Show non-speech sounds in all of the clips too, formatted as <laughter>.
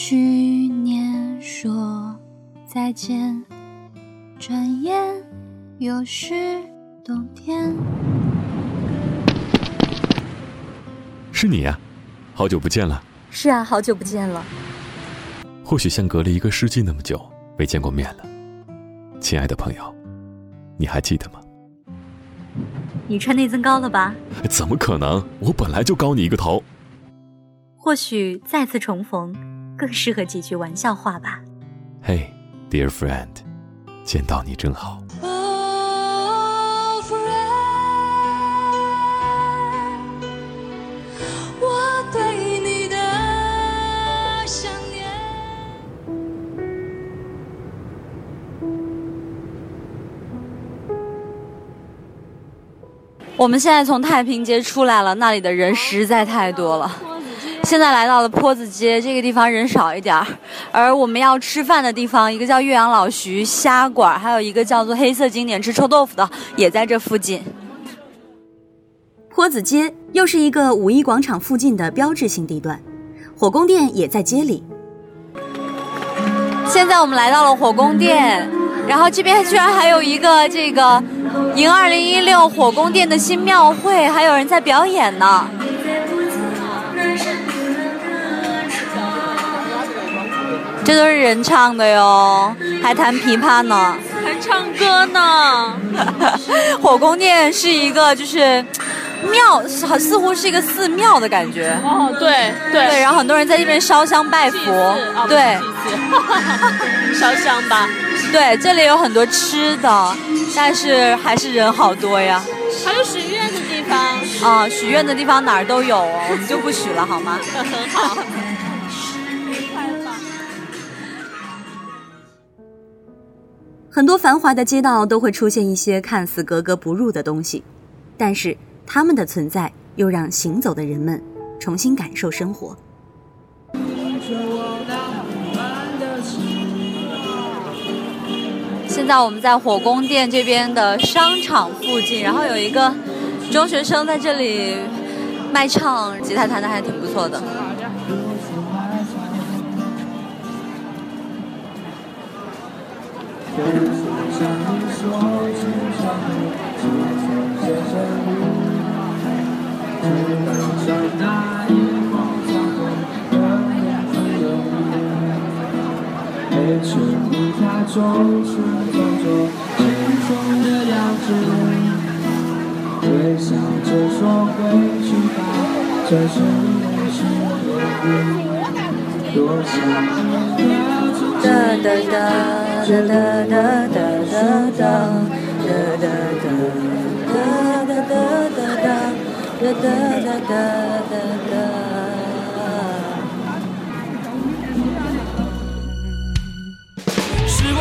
去年说再见，转眼又是冬天。是你呀，好久不见了。是啊，好久不见了。或许像隔了一个世纪那么久没见过面了，亲爱的朋友，你还记得吗？你穿内增高了吧？怎么可能？我本来就高你一个头。或许再次重逢，更适合几句玩笑话吧。嘿，dear friend，见到你真好。我对你的想念。我们现在从太平街出来了，那里的人实在太多了。现在来到了坡子街，这个地方人少一点儿，而我们要吃饭的地方，一个叫岳阳老徐虾馆，还有一个叫做黑色经典吃臭豆腐的，也在这附近。坡子街又是一个五一广场附近的标志性地段，火宫殿也在街里。现在我们来到了火宫殿，然后这边居然还有一个这个迎二零一六火宫殿的新庙会，还有人在表演呢。这都是人唱的哟，还弹琵琶呢，还唱歌呢。<laughs> 火宫殿是一个就是庙，似似乎是一个寺庙的感觉。哦，对对对，然后很多人在这边烧香拜佛，对，<laughs> 烧香吧。对，这里有很多吃的，但是还是人好多呀。还有许愿的地方啊，许愿的地方哪儿都有哦，我们就不许了好吗？<laughs> 很好。很多繁华的街道都会出现一些看似格格不入的东西，但是它们的存在又让行走的人们重新感受生活。现在我们在火宫殿这边的商场附近，然后有一个中学生在这里卖唱，吉他弹的还挺不错的。也曾想山谷瞧一瞧山谷突然传来一封家书两个人分别后背着理查是装作轻松的样子微笑着说回去吧转身泪湿多想一哒哒哒哒哒哒哒哒哒哒哒哒哒哒哒哒哒哒哒。时光，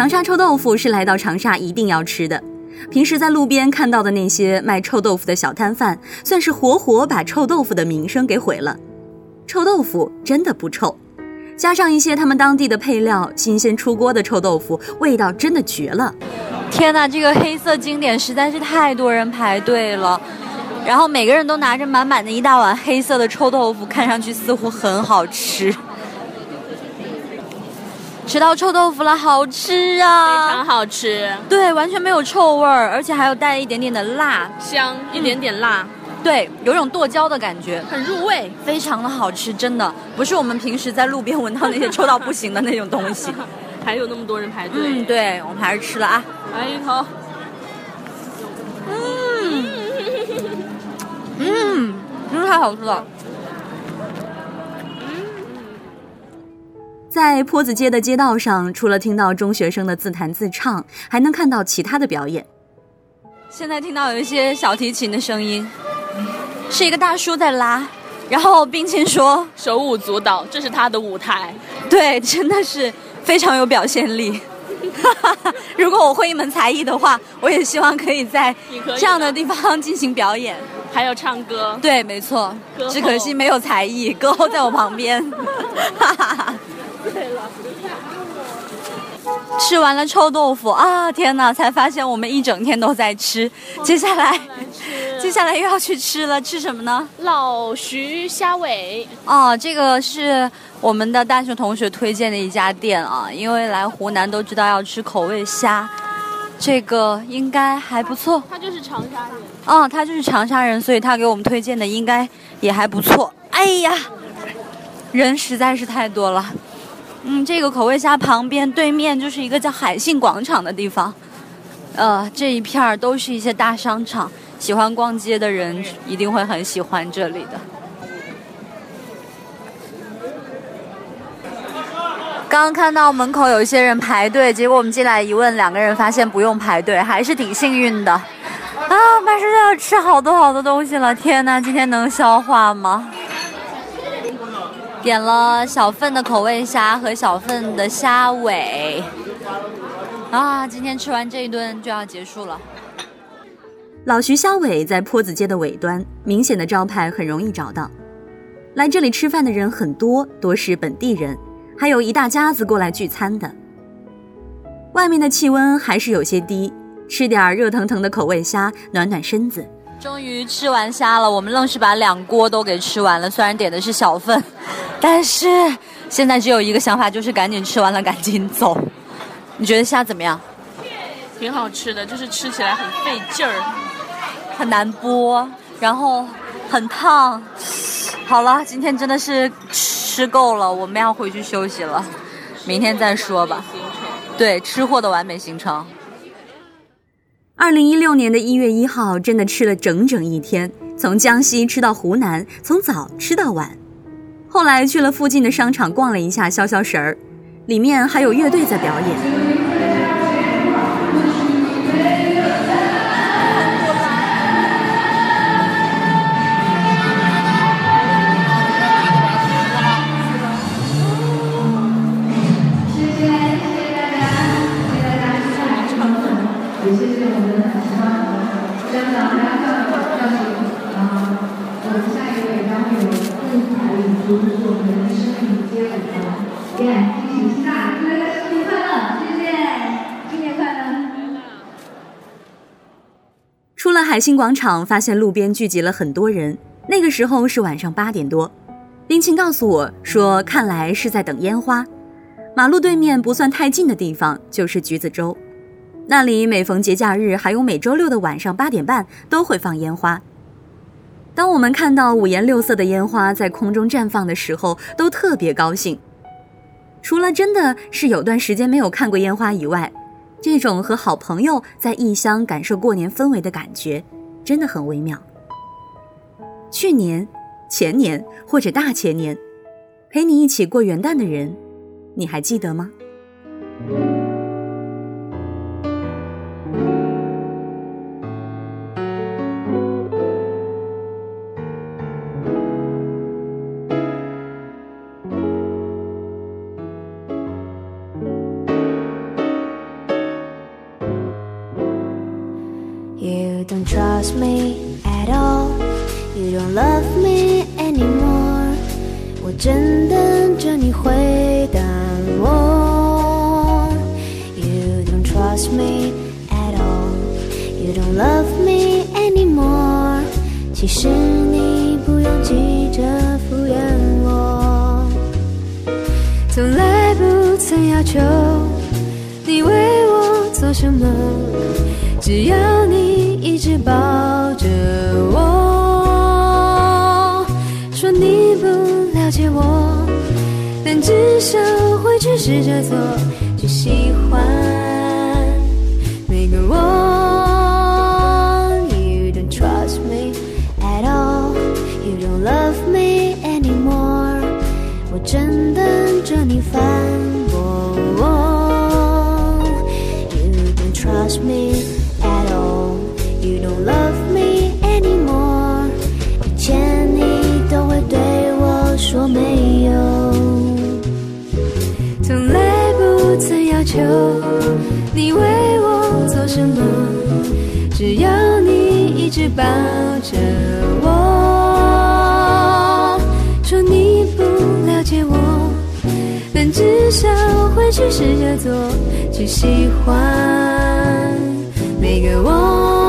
长沙臭豆腐是来到长沙一定要吃的。平时在路边看到的那些卖臭豆腐的小摊贩，算是活活把臭豆腐的名声给毁了。臭豆腐真的不臭，加上一些他们当地的配料，新鲜出锅的臭豆腐味道真的绝了。天哪，这个黑色经典实在是太多人排队了，然后每个人都拿着满满的一大碗黑色的臭豆腐，看上去似乎很好吃。吃到臭豆腐了，好吃啊非啊！常好吃，对，完全没有臭味儿，而且还有带一点点的辣，香，一点点辣，对，有种剁椒的感觉，很入味。非常的好吃，真的不是我们平时在路边闻到那些臭到不行的那种东西。<laughs> 还有那么多人排队，嗯，对，我们还是吃了啊。来一口，嗯，真是太好吃了。在坡子街的街道上，除了听到中学生的自弹自唱，还能看到其他的表演。现在听到有一些小提琴的声音，是一个大叔在拉，然后冰清说手舞足蹈，这是他的舞台。：“对，真的是非常有表现力。<laughs> ”如果我会一门才艺的话，我也希望可以在这样的地方进行表演。还有唱歌，对，没错只可惜没有才艺，歌后在我旁边。<laughs> 吃完了臭豆腐啊！天哪，才发现我们一整天都在吃。接下来，接下来又要去吃了，吃什么呢？老徐虾尾，哦，这个是我们的大学同学推荐的一家店啊，因为来湖南都知道要吃口味虾，这个应该还不错。他就是长沙人。哦，他就是长沙人，所以他给我们推荐的应该也还不错。哎呀，人实在是太多了。嗯，这个口味虾旁边对面就是一个叫海信广场的地方，呃，这一片儿都是一些大商场，喜欢逛街的人一定会很喜欢这里的。刚刚看到门口有一些人排队，结果我们进来一问，两个人发现不用排队，还是挺幸运的。啊，马上就要吃好多好多东西了，天哪，今天能消化吗？点了小份的口味虾和小份的虾尾。啊，今天吃完这一顿就要结束了。老徐虾尾在坡子街的尾端，明显的招牌很容易找到。来这里吃饭的人很多，多是本地人，还有一大家子过来聚餐的。外面的气温还是有些低，吃点热腾腾的口味虾，暖暖身子。终于吃完虾了，我们愣是把两锅都给吃完了。虽然点的是小份，但是现在只有一个想法，就是赶紧吃完了，赶紧走。你觉得虾怎么样？挺好吃的，就是吃起来很费劲儿。很难剥，然后很烫。好了，今天真的是吃够了，我们要回去休息了，明天再说吧。对，吃货的完美行程。二零一六年的一月一号，真的吃了整整一天，从江西吃到湖南，从早吃到晚。后来去了附近的商场逛了一下，消消神儿，里面还有乐队在表演。出了海信广场，发现路边聚集了很多人。那个时候是晚上八点多，冰清告诉我说，看来是在等烟花。马路对面不算太近的地方就是橘子洲，那里每逢节假日，还有每周六的晚上八点半都会放烟花。当我们看到五颜六色的烟花在空中绽放的时候，都特别高兴。除了真的是有段时间没有看过烟花以外，这种和好朋友在异乡感受过年氛围的感觉，真的很微妙。去年、前年或者大前年，陪你一起过元旦的人，你还记得吗？但至少会去试着做，去喜欢求你为我做什么，只要你一直抱着我。说你不了解我，但至少会去试着做，去喜欢每个我。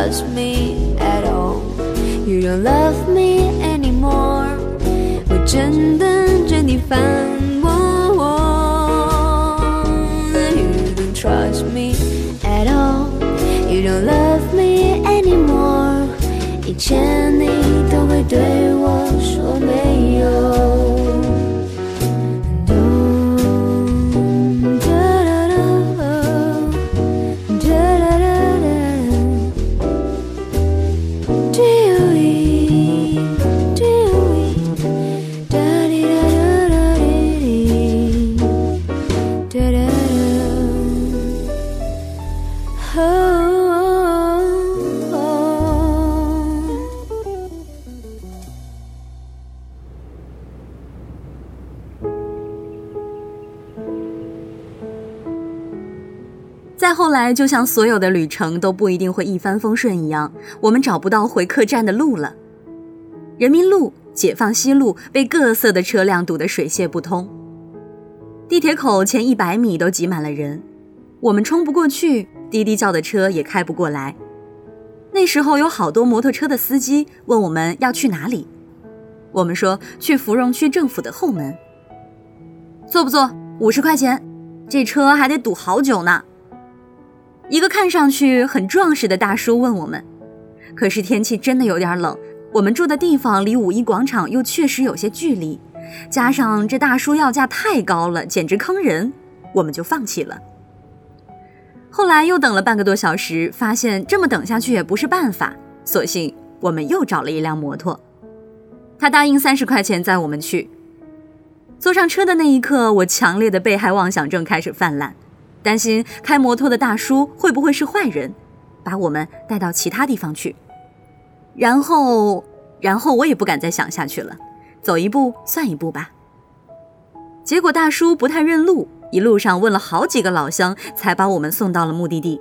trust me at all, you don't love me anymore. 我正等着你反驳我。You don't trust me at all, you don't love me anymore. 以前你都会对 我。来，就像所有的旅程都不一定会一帆风顺一样，我们找不到回客栈的路了。人民路、解放西路被各色的车辆堵得水泄不通，地铁口前一百米都挤满了人，我们冲不过去，滴滴叫的车也开不过来。那时候有好多摩托车的司机问我们要去哪里，我们说去芙蓉区政府的后门。坐不坐？五十块钱，这车还得堵好久呢。一个看上去很壮实的大叔问我们，可是天气真的有点冷，我们住的地方离五一广场又确实有些距离，加上这大叔要价太高了，简直坑人，我们就放弃了。后来又等了半个多小时，发现这么等下去也不是办法，索性我们又找了一辆摩托。他答应三十块钱载我们去。坐上车的那一刻，我强烈的被害妄想症开始泛滥。担心开摩托的大叔会不会是坏人，把我们带到其他地方去。然后，然后我也不敢再想下去了，走一步算一步吧。结果大叔不太认路，一路上问了好几个老乡，才把我们送到了目的地。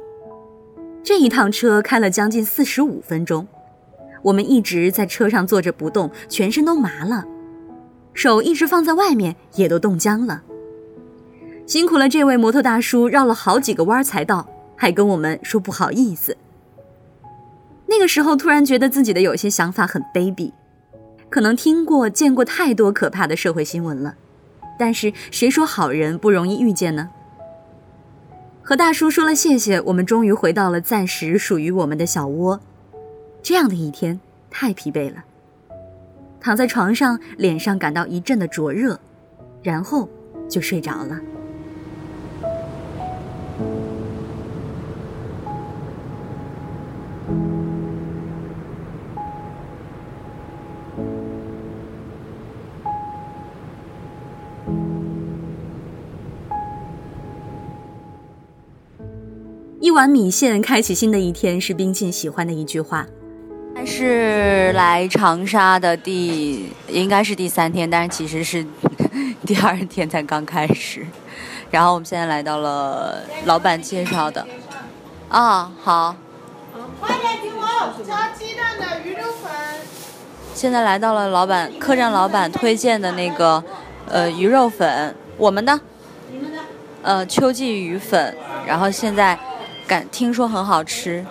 这一趟车开了将近四十五分钟，我们一直在车上坐着不动，全身都麻了，手一直放在外面，也都冻僵了。辛苦了这位摩托大叔，绕了好几个弯才到，还跟我们说不好意思。那个时候突然觉得自己的有些想法很卑鄙，可能听过见过太多可怕的社会新闻了，但是谁说好人不容易遇见呢？和大叔说了谢谢，我们终于回到了暂时属于我们的小窝。这样的一天太疲惫了，躺在床上，脸上感到一阵的灼热，然后就睡着了。碗米线开启新的一天，是冰沁喜欢的一句话。是来长沙的第应该是第三天，但是其实是第二天才刚开始。然后我们现在来到了老板介绍的，啊好，快点听我加鸡蛋的鱼肉粉。现在来到了老板客栈老板推荐的那个呃鱼肉粉，我们的，你们的？呃秋季鱼粉，然后现在感听说很好吃。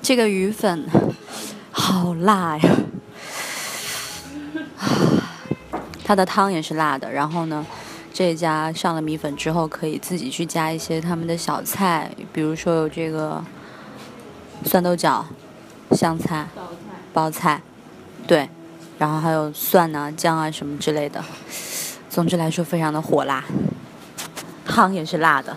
这个鱼粉好辣呀！它的汤也是辣的。然后呢，这家上了米粉之后，可以自己去加一些他们的小菜，比如说有这个酸豆角、香菜、包菜，对，然后还有蒜啊、姜啊什么之类的。总之来说，非常的火辣，汤也是辣的。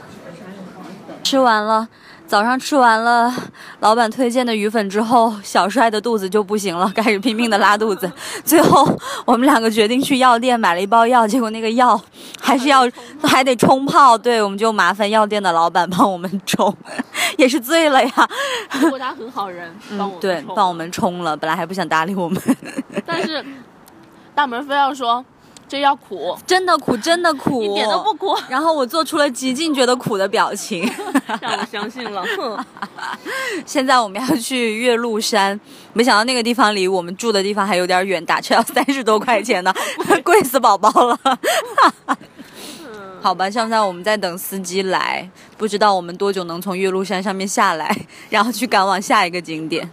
吃完了。早上吃完了老板推荐的鱼粉之后，小帅的肚子就不行了，开始拼命的拉肚子。最后我们两个决定去药店买了一包药，结果那个药还是要 <laughs> 还得冲泡。对，我们就麻烦药店的老板帮我们冲，也是醉了呀。不过他很好人，帮我们对帮我们冲了，本来还不想搭理我们，<laughs> 但是大门非要说。这要苦，真的苦，真的苦，一点都不苦。然后我做出了极尽觉得苦的表情，<laughs> 让我相信了。<laughs> 现在我们要去岳麓山，没想到那个地方离我们住的地方还有点远，打车要三十多块钱呢，<laughs> 贵死宝宝了。好吧，现在我们在等司机来，不知道我们多久能从岳麓山上面下来，然后去赶往下一个景点。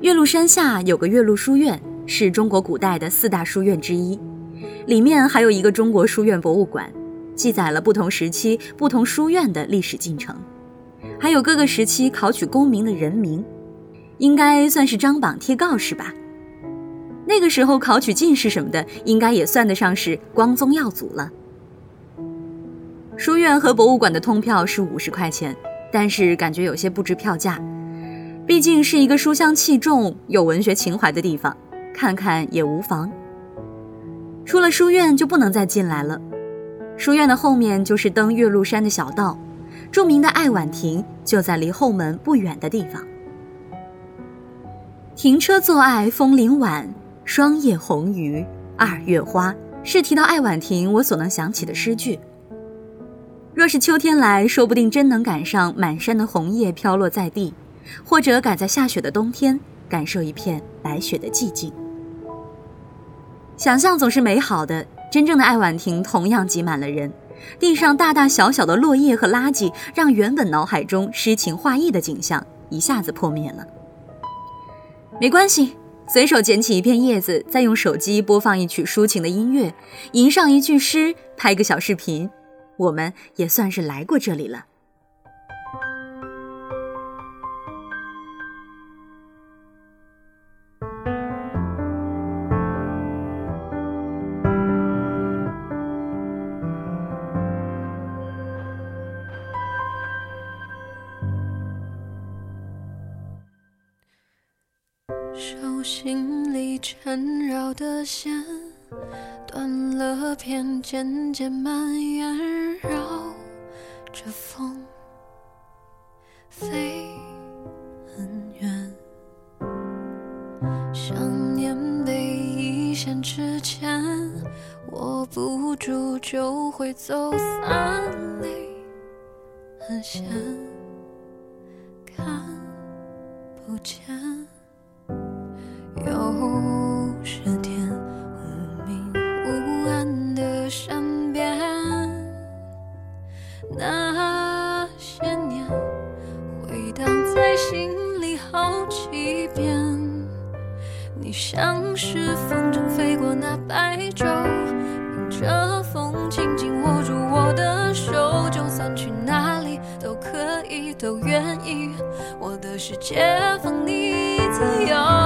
岳麓山下有个岳麓书院。是中国古代的四大书院之一，里面还有一个中国书院博物馆，记载了不同时期不同书院的历史进程，还有各个时期考取功名的人名，应该算是张榜贴告示吧。那个时候考取进士什么的，应该也算得上是光宗耀祖了。书院和博物馆的通票是五十块钱，但是感觉有些不值票价，毕竟是一个书香气重、有文学情怀的地方。看看也无妨。出了书院就不能再进来了。书院的后面就是登岳麓山的小道，著名的爱晚亭就在离后门不远的地方。停车坐爱枫林晚，霜叶红于二月花，是提到爱晚亭我所能想起的诗句。若是秋天来说不定真能赶上满山的红叶飘落在地，或者赶在下雪的冬天，感受一片白雪的寂静。想象总是美好的，真正的爱晚亭同样挤满了人，地上大大小小的落叶和垃圾，让原本脑海中诗情画意的景象一下子破灭了。没关系，随手捡起一片叶子，再用手机播放一曲抒情的音乐，吟上一句诗，拍个小视频，我们也算是来过这里了。的线断了片，渐渐蔓延，绕着风飞很远。想念被一线之间握不住，就会走散，泪很咸，都愿意，我的世界放你自由。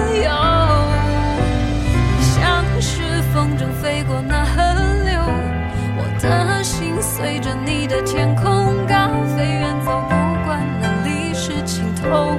自由。像是风筝飞过那河流我的心随着你的天空高飞远走不管哪里是尽头